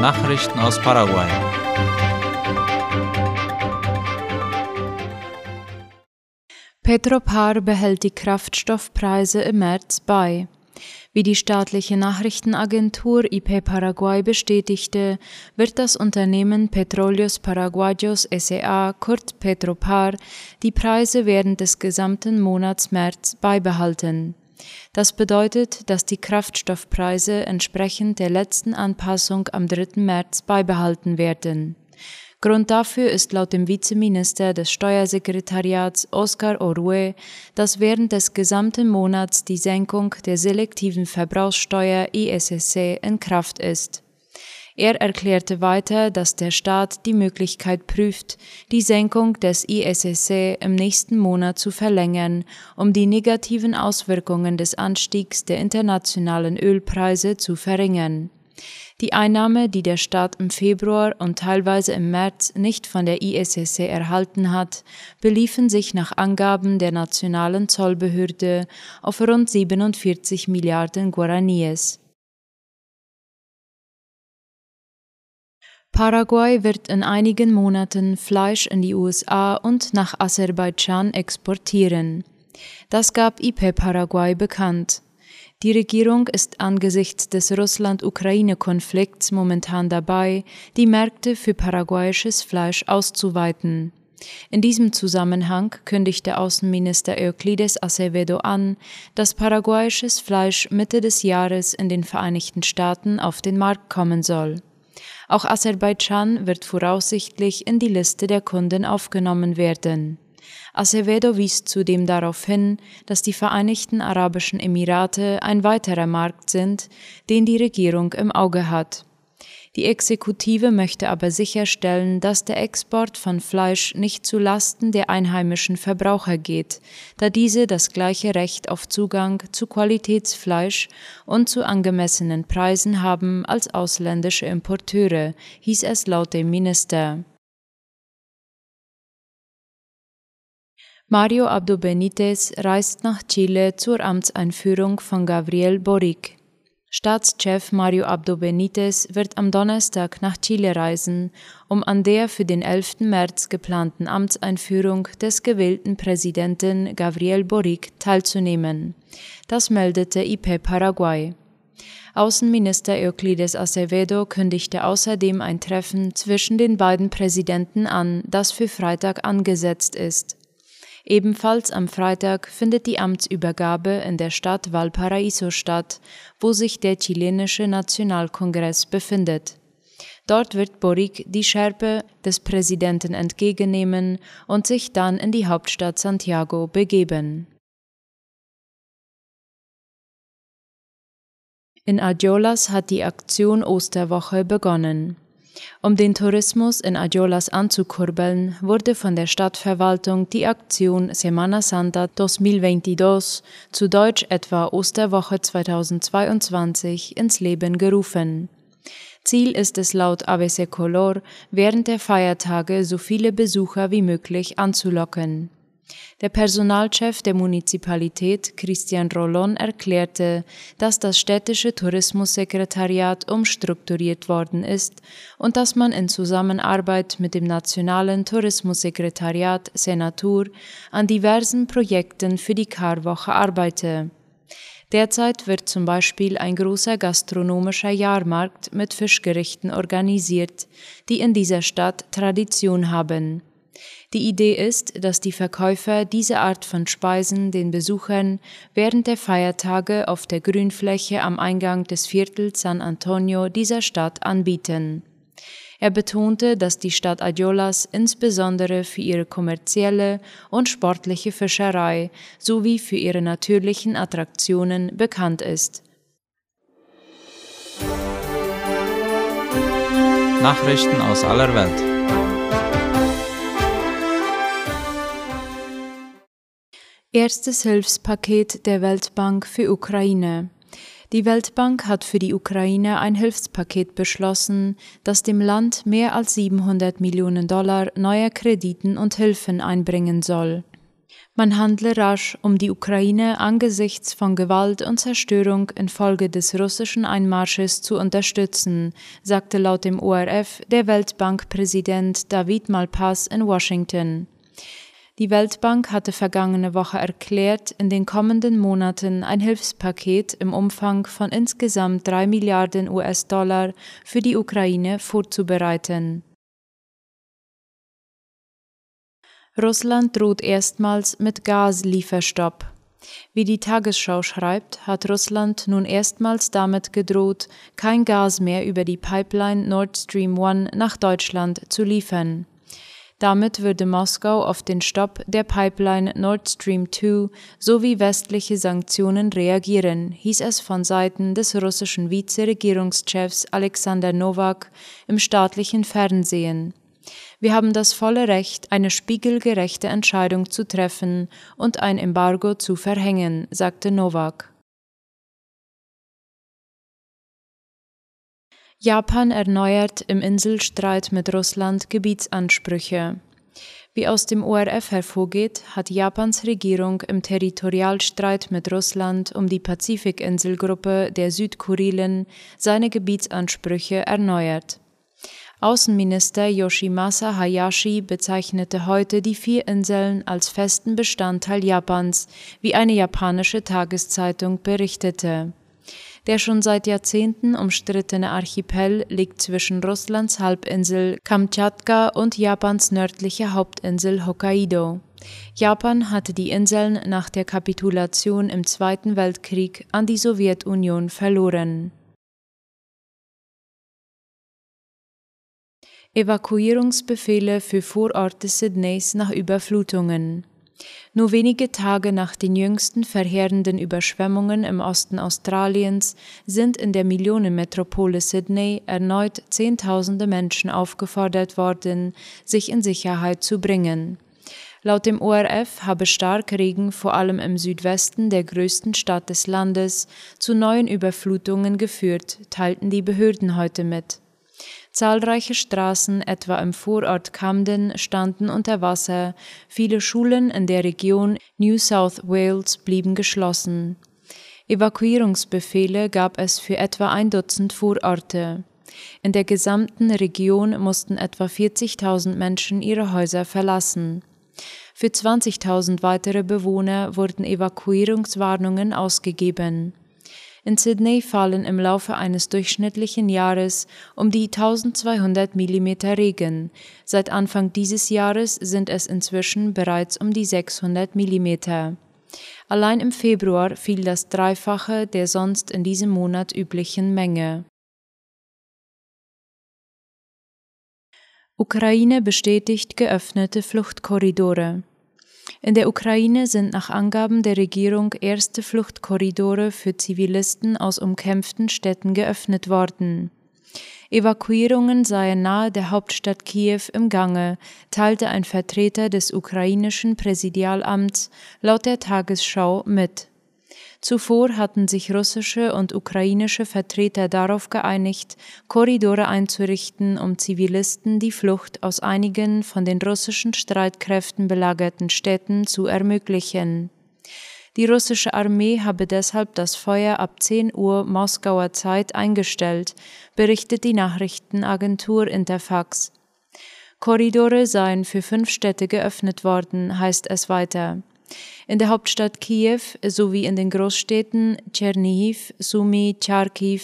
Nachrichten aus Paraguay. Petropar behält die Kraftstoffpreise im März bei. Wie die staatliche Nachrichtenagentur IP Paraguay bestätigte, wird das Unternehmen Petróleos Paraguayos SA, kurz Petropar, die Preise während des gesamten Monats März beibehalten. Das bedeutet, dass die Kraftstoffpreise entsprechend der letzten Anpassung am 3. März beibehalten werden. Grund dafür ist laut dem Vizeminister des Steuersekretariats Oscar Orue, dass während des gesamten Monats die Senkung der selektiven Verbrauchssteuer ISSC in Kraft ist. Er erklärte weiter, dass der Staat die Möglichkeit prüft, die Senkung des ISSC im nächsten Monat zu verlängern, um die negativen Auswirkungen des Anstiegs der internationalen Ölpreise zu verringern. Die Einnahme, die der Staat im Februar und teilweise im März nicht von der ISSC erhalten hat, beliefen sich nach Angaben der nationalen Zollbehörde auf rund 47 Milliarden Guaraníes. Paraguay wird in einigen Monaten Fleisch in die USA und nach Aserbaidschan exportieren. Das gab IP Paraguay bekannt. Die Regierung ist angesichts des Russland-Ukraine-Konflikts momentan dabei, die Märkte für paraguayisches Fleisch auszuweiten. In diesem Zusammenhang kündigte Außenminister Euclides Acevedo an, dass paraguayisches Fleisch Mitte des Jahres in den Vereinigten Staaten auf den Markt kommen soll. Auch Aserbaidschan wird voraussichtlich in die Liste der Kunden aufgenommen werden. Acevedo wies zudem darauf hin, dass die Vereinigten Arabischen Emirate ein weiterer Markt sind, den die Regierung im Auge hat. Die Exekutive möchte aber sicherstellen, dass der Export von Fleisch nicht zu Lasten der einheimischen Verbraucher geht, da diese das gleiche Recht auf Zugang zu Qualitätsfleisch und zu angemessenen Preisen haben als ausländische Importeure, hieß es laut dem Minister. Mario Abdo Benitez reist nach Chile zur Amtseinführung von Gabriel Boric. Staatschef Mario Abdo Benitez wird am Donnerstag nach Chile reisen, um an der für den 11. März geplanten Amtseinführung des gewählten Präsidenten Gabriel Boric teilzunehmen. Das meldete IP Paraguay. Außenminister Euclides Acevedo kündigte außerdem ein Treffen zwischen den beiden Präsidenten an, das für Freitag angesetzt ist. Ebenfalls am Freitag findet die Amtsübergabe in der Stadt Valparaiso statt, wo sich der chilenische Nationalkongress befindet. Dort wird Boric die Schärpe des Präsidenten entgegennehmen und sich dann in die Hauptstadt Santiago begeben. In Adiolas hat die Aktion Osterwoche begonnen. Um den Tourismus in Ayolas anzukurbeln, wurde von der Stadtverwaltung die Aktion Semana Santa 2022, zu Deutsch etwa Osterwoche 2022, ins Leben gerufen. Ziel ist es laut ABC Color, während der Feiertage so viele Besucher wie möglich anzulocken. Der Personalchef der Municipalität, Christian Rollon, erklärte, dass das städtische Tourismussekretariat umstrukturiert worden ist und dass man in Zusammenarbeit mit dem nationalen Tourismussekretariat Senatur an diversen Projekten für die Karwoche arbeite. Derzeit wird zum Beispiel ein großer gastronomischer Jahrmarkt mit Fischgerichten organisiert, die in dieser Stadt Tradition haben. Die Idee ist, dass die Verkäufer diese Art von Speisen den Besuchern während der Feiertage auf der Grünfläche am Eingang des Viertels San Antonio dieser Stadt anbieten. Er betonte, dass die Stadt Adiolas insbesondere für ihre kommerzielle und sportliche Fischerei sowie für ihre natürlichen Attraktionen bekannt ist. Nachrichten aus aller Welt. Erstes Hilfspaket der Weltbank für Ukraine. Die Weltbank hat für die Ukraine ein Hilfspaket beschlossen, das dem Land mehr als 700 Millionen Dollar neuer Krediten und Hilfen einbringen soll. Man handle rasch, um die Ukraine angesichts von Gewalt und Zerstörung infolge des russischen Einmarsches zu unterstützen, sagte laut dem ORF der Weltbankpräsident David Malpass in Washington. Die Weltbank hatte vergangene Woche erklärt, in den kommenden Monaten ein Hilfspaket im Umfang von insgesamt drei Milliarden US-Dollar für die Ukraine vorzubereiten. Russland droht erstmals mit Gaslieferstopp. Wie die Tagesschau schreibt, hat Russland nun erstmals damit gedroht, kein Gas mehr über die Pipeline Nord Stream 1 nach Deutschland zu liefern. Damit würde Moskau auf den Stopp der Pipeline Nord Stream 2 sowie westliche Sanktionen reagieren, hieß es von Seiten des russischen Vizeregierungschefs Alexander Nowak im staatlichen Fernsehen. Wir haben das volle Recht, eine spiegelgerechte Entscheidung zu treffen und ein Embargo zu verhängen, sagte Nowak. Japan erneuert im Inselstreit mit Russland Gebietsansprüche. Wie aus dem ORF hervorgeht, hat Japans Regierung im Territorialstreit mit Russland um die Pazifikinselgruppe der Südkurilen seine Gebietsansprüche erneuert. Außenminister Yoshimasa Hayashi bezeichnete heute die vier Inseln als festen Bestandteil Japans, wie eine japanische Tageszeitung berichtete. Der schon seit Jahrzehnten umstrittene Archipel liegt zwischen Russlands Halbinsel Kamtschatka und Japans nördlicher Hauptinsel Hokkaido. Japan hatte die Inseln nach der Kapitulation im Zweiten Weltkrieg an die Sowjetunion verloren. Evakuierungsbefehle für Vororte Sydneys nach Überflutungen. Nur wenige Tage nach den jüngsten verheerenden Überschwemmungen im Osten Australiens sind in der Millionenmetropole Sydney erneut Zehntausende Menschen aufgefordert worden, sich in Sicherheit zu bringen. Laut dem ORF habe Starkregen vor allem im Südwesten der größten Stadt des Landes zu neuen Überflutungen geführt, teilten die Behörden heute mit. Zahlreiche Straßen, etwa im Vorort Camden, standen unter Wasser, viele Schulen in der Region New South Wales blieben geschlossen. Evakuierungsbefehle gab es für etwa ein Dutzend Vororte. In der gesamten Region mussten etwa 40.000 Menschen ihre Häuser verlassen. Für 20.000 weitere Bewohner wurden Evakuierungswarnungen ausgegeben. In Sydney fallen im Laufe eines durchschnittlichen Jahres um die 1200 mm Regen. Seit Anfang dieses Jahres sind es inzwischen bereits um die 600 mm. Allein im Februar fiel das Dreifache der sonst in diesem Monat üblichen Menge. Ukraine bestätigt geöffnete Fluchtkorridore. In der Ukraine sind nach Angaben der Regierung erste Fluchtkorridore für Zivilisten aus umkämpften Städten geöffnet worden. Evakuierungen seien nahe der Hauptstadt Kiew im Gange, teilte ein Vertreter des ukrainischen Präsidialamts laut der Tagesschau mit. Zuvor hatten sich russische und ukrainische Vertreter darauf geeinigt, Korridore einzurichten, um Zivilisten die Flucht aus einigen von den russischen Streitkräften belagerten Städten zu ermöglichen. Die russische Armee habe deshalb das Feuer ab 10 Uhr Moskauer Zeit eingestellt, berichtet die Nachrichtenagentur Interfax. Korridore seien für fünf Städte geöffnet worden, heißt es weiter. In der Hauptstadt Kiew sowie in den Großstädten Tschernihiv, Sumy, Charkiw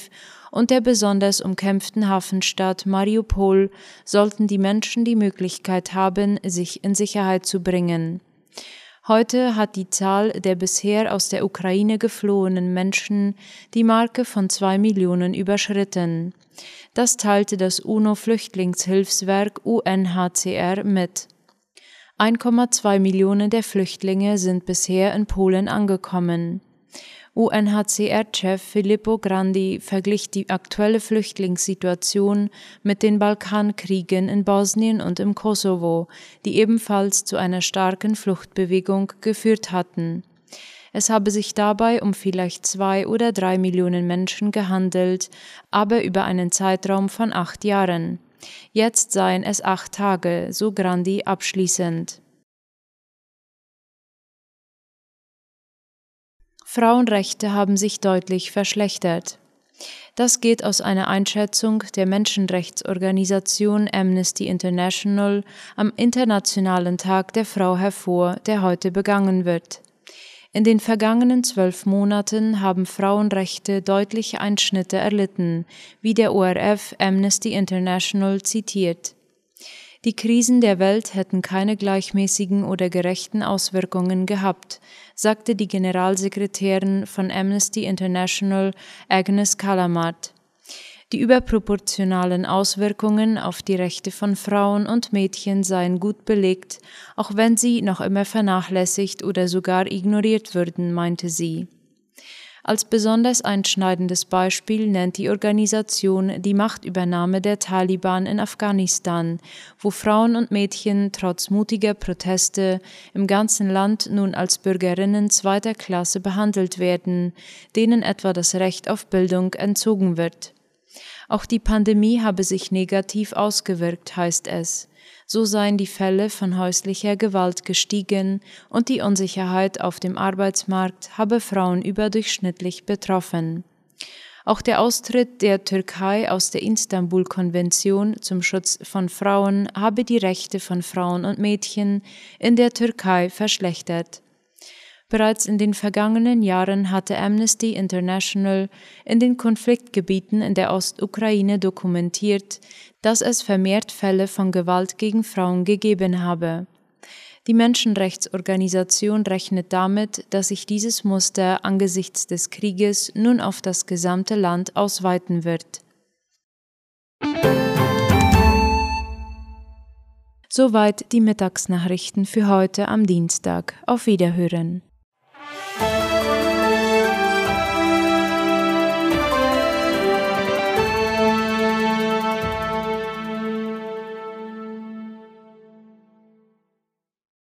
und der besonders umkämpften Hafenstadt Mariupol sollten die Menschen die Möglichkeit haben, sich in Sicherheit zu bringen. Heute hat die Zahl der bisher aus der Ukraine geflohenen Menschen die Marke von zwei Millionen überschritten. Das teilte das UNO-Flüchtlingshilfswerk UNHCR mit. 1,2 Millionen der Flüchtlinge sind bisher in Polen angekommen. UNHCR-Chef Filippo Grandi verglich die aktuelle Flüchtlingssituation mit den Balkankriegen in Bosnien und im Kosovo, die ebenfalls zu einer starken Fluchtbewegung geführt hatten. Es habe sich dabei um vielleicht zwei oder drei Millionen Menschen gehandelt, aber über einen Zeitraum von acht Jahren. Jetzt seien es acht Tage, so Grandi abschließend. Frauenrechte haben sich deutlich verschlechtert. Das geht aus einer Einschätzung der Menschenrechtsorganisation Amnesty International am Internationalen Tag der Frau hervor, der heute begangen wird. In den vergangenen zwölf Monaten haben Frauenrechte deutliche Einschnitte erlitten, wie der ORF Amnesty International zitiert. Die Krisen der Welt hätten keine gleichmäßigen oder gerechten Auswirkungen gehabt, sagte die Generalsekretärin von Amnesty International Agnes Kalamat. Die überproportionalen Auswirkungen auf die Rechte von Frauen und Mädchen seien gut belegt, auch wenn sie noch immer vernachlässigt oder sogar ignoriert würden, meinte sie. Als besonders einschneidendes Beispiel nennt die Organisation die Machtübernahme der Taliban in Afghanistan, wo Frauen und Mädchen trotz mutiger Proteste im ganzen Land nun als Bürgerinnen zweiter Klasse behandelt werden, denen etwa das Recht auf Bildung entzogen wird. Auch die Pandemie habe sich negativ ausgewirkt, heißt es. So seien die Fälle von häuslicher Gewalt gestiegen und die Unsicherheit auf dem Arbeitsmarkt habe Frauen überdurchschnittlich betroffen. Auch der Austritt der Türkei aus der Istanbul-Konvention zum Schutz von Frauen habe die Rechte von Frauen und Mädchen in der Türkei verschlechtert. Bereits in den vergangenen Jahren hatte Amnesty International in den Konfliktgebieten in der Ostukraine dokumentiert, dass es vermehrt Fälle von Gewalt gegen Frauen gegeben habe. Die Menschenrechtsorganisation rechnet damit, dass sich dieses Muster angesichts des Krieges nun auf das gesamte Land ausweiten wird. Soweit die Mittagsnachrichten für heute am Dienstag. Auf Wiederhören.